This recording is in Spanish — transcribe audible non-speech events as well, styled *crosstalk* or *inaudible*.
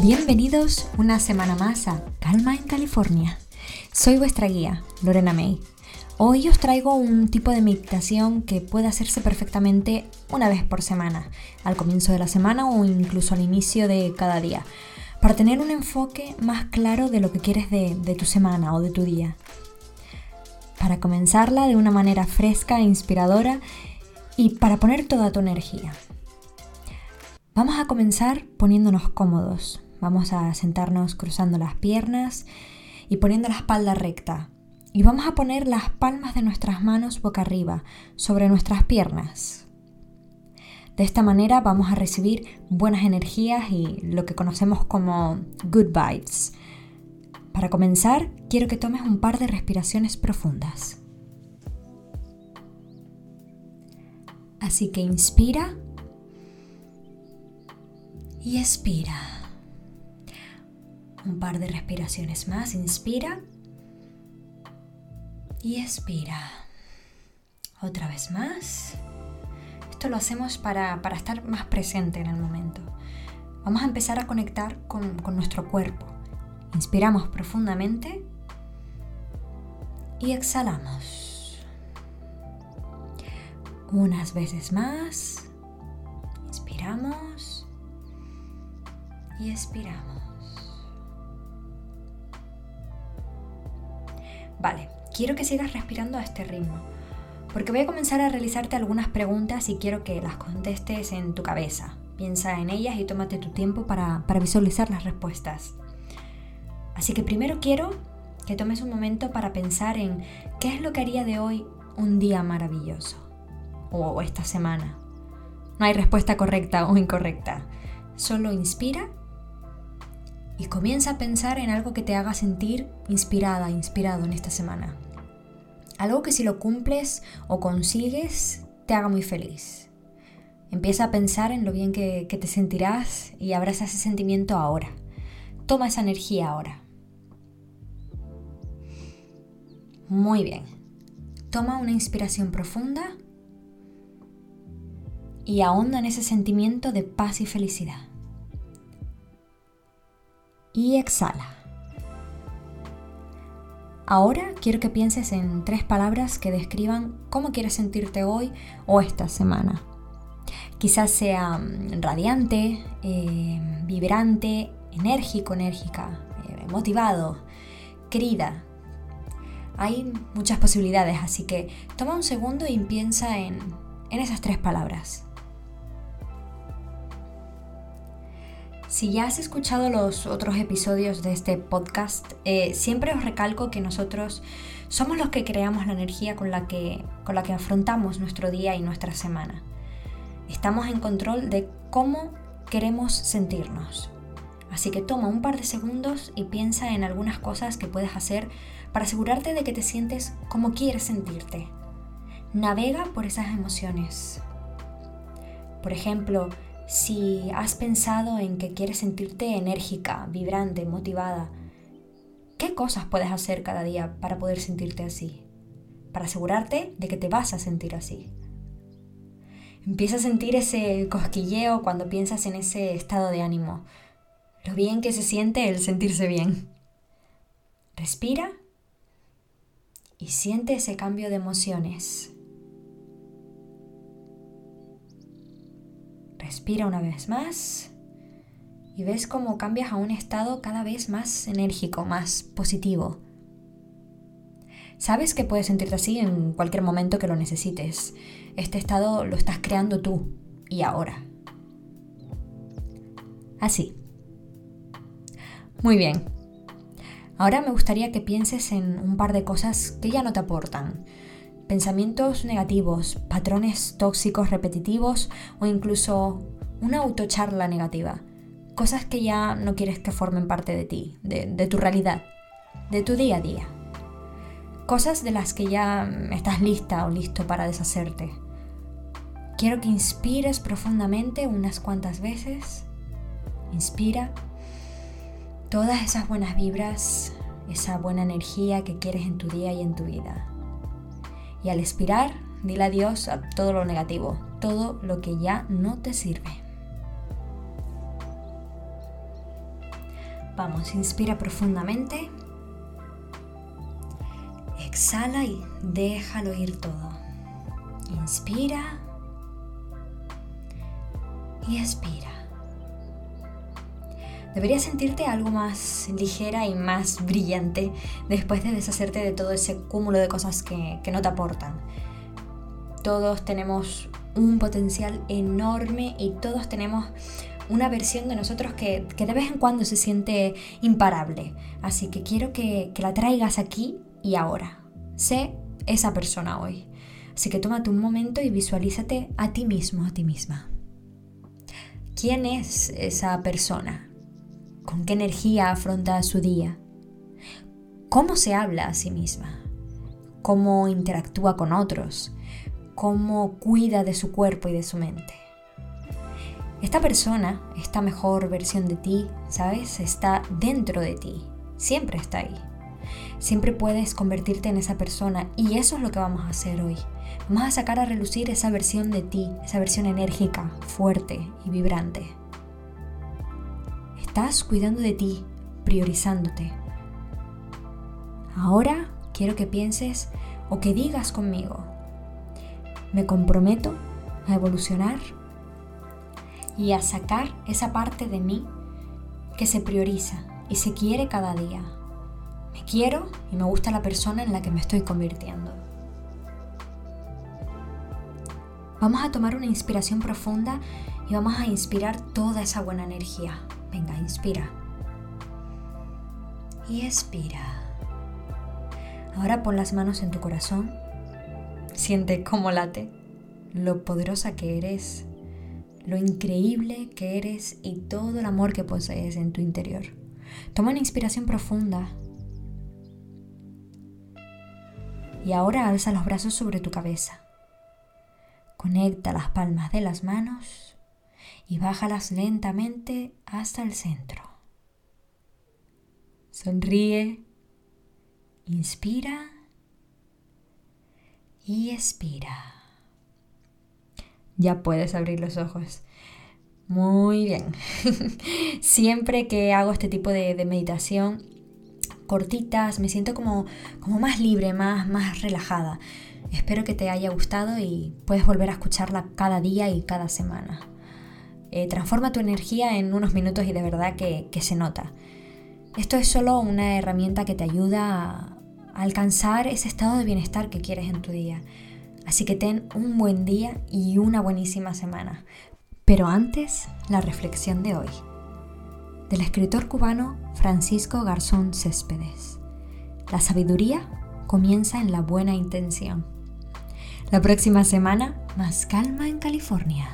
Bienvenidos una semana más a Calma en California. Soy vuestra guía, Lorena May. Hoy os traigo un tipo de meditación que puede hacerse perfectamente una vez por semana, al comienzo de la semana o incluso al inicio de cada día, para tener un enfoque más claro de lo que quieres de, de tu semana o de tu día. Para comenzarla de una manera fresca e inspiradora y para poner toda tu energía. Vamos a comenzar poniéndonos cómodos. Vamos a sentarnos cruzando las piernas y poniendo la espalda recta. Y vamos a poner las palmas de nuestras manos boca arriba sobre nuestras piernas. De esta manera vamos a recibir buenas energías y lo que conocemos como good vibes. Para comenzar, quiero que tomes un par de respiraciones profundas. Así que inspira y expira. Un par de respiraciones más. Inspira y expira. Otra vez más. Esto lo hacemos para, estar más presente en el momento. Vamos a empezar a conectar con, con nuestro cuerpo. Inspiramos profundamente y exhalamos. Unas veces más. Y expiramos. Vale, quiero que sigas respirando a este ritmo, porque voy a comenzar a realizarte algunas preguntas y quiero que las contestes en tu cabeza. Piensa en ellas y tómate tu tiempo para, visualizar las respuestas. Así que primero quiero que tomes un momento para pensar en qué es lo que haría de hoy un día maravilloso o esta semana. No hay respuesta correcta o incorrecta. Solo inspira y comienza a pensar en algo que te haga sentir inspirada, inspirado en esta semana. Algo que si lo cumples o consigues te haga muy feliz. Empieza a pensar en lo bien que, te sentirás y abraza ese sentimiento ahora. Toma esa energía ahora. Muy bien. Toma una inspiración profunda y ahonda en ese sentimiento de paz y felicidad y exhala. Ahora quiero que pienses en tres palabras que describan cómo quieres sentirte hoy o esta semana. Quizás sea mm, radiante, eh, vibrante, enérgico, enérgica, eh, motivado, querida. Hay muchas posibilidades, así que toma un segundo y piensa en esas tres palabras. Si ya has escuchado los otros episodios de este podcast, eh, siempre os recalco que nosotros somos los que creamos la energía con la que, con la que afrontamos nuestro día y nuestra semana. Estamos en control de cómo queremos sentirnos. Así que toma un par de segundos y piensa en algunas cosas que puedes hacer para asegurarte de que te sientes como quieres sentirte. Navega por esas emociones. Por ejemplo, si has pensado en que quieres sentirte enérgica, vibrante, motivada, ¿qué cosas puedes hacer cada día para poder sentirte así? Para asegurarte de que te vas a sentir así. Empieza a sentir ese cosquilleo cuando piensas en ese estado de ánimo. Lo bien que se siente el sentirse bien. Respira y siente ese cambio de emociones. Respira una vez más y ves cómo cambias a un estado cada vez más enérgico, más positivo. Sabes que puedes sentirte así en cualquier momento que lo necesites. Este estado lo estás creando tú y ahora. Así. Muy bien. Ahora me gustaría que pienses en un par de cosas que ya no te aportan pensamientos negativos, patrones tóxicos repetitivos o incluso una autocharla negativa. Cosas que ya no quieres que formen parte de ti, de, tu realidad, de tu día a día. Cosas de las que ya estás lista o listo para deshacerte. Quiero que inspires profundamente unas cuantas veces. Inspira todas esas buenas vibras, esa buena energía que quieres en tu día y en tu vida. Y al expirar, dile adiós a todo lo negativo, todo lo que ya no te sirve. Vamos, inspira profundamente. Exhala y déjalo ir todo. Inspira y expira. Deberías sentirte algo más ligera y más brillante después de deshacerte de todo ese cúmulo de cosas que, que no te aportan. Todos tenemos un potencial enorme y todos tenemos una versión de nosotros que, de vez en cuando se siente imparable. Así que quiero que, que la traigas aquí y ahora. Sé esa persona hoy. Así que tómate un momento y visualízate a ti mismo, a ti misma. ¿Quién es esa persona? ¿Con qué energía afronta su día? ¿Cómo se habla a sí misma? ¿Cómo interactúa con otros? ¿Cómo cuida de su cuerpo y de su mente? Esta persona, esta mejor versión de ti, ¿sabes? Está dentro de ti. Siempre está ahí. Siempre puedes convertirte en esa persona y eso es lo que vamos a hacer hoy. Vamos a sacar a relucir esa versión de ti, esa versión enérgica, fuerte y vibrante. Estás cuidando de ti, priorizándote. Ahora quiero que pienses o que digas conmigo, me comprometo a evolucionar y a sacar esa parte de mí que se prioriza y se quiere cada día. Me quiero y me gusta la persona en la que me estoy convirtiendo. Vamos a tomar una inspiración profunda y vamos a inspirar toda esa buena energía. Venga, inspira. Y expira. Ahora pon las manos en tu corazón. Siente cómo late, lo poderosa que eres, lo increíble que eres y todo el amor que posees en tu interior. Toma una inspiración profunda. Y ahora alza los brazos sobre tu cabeza. Conecta las palmas de las manos y bájalas lentamente hasta el centro. Sonríe, inspira y expira. Ya puedes abrir los ojos. Muy bien. *laughs* Siempre que hago este tipo de, meditación cortitas, me siento como, como más libre, más, más relajada. Espero que te haya gustado y puedes volver a escucharla cada día y cada semana. Eh, transforma tu energía en unos minutos y de verdad que, que, se nota. Esto es solo una herramienta que te ayuda a alcanzar ese estado de bienestar que quieres en tu día. Así que ten un buen día y una buenísima semana. Pero antes, la reflexión de hoy, del escritor cubano Francisco Garzón Céspedes. La sabiduría comienza en la buena intención. La próxima semana, más calma en California.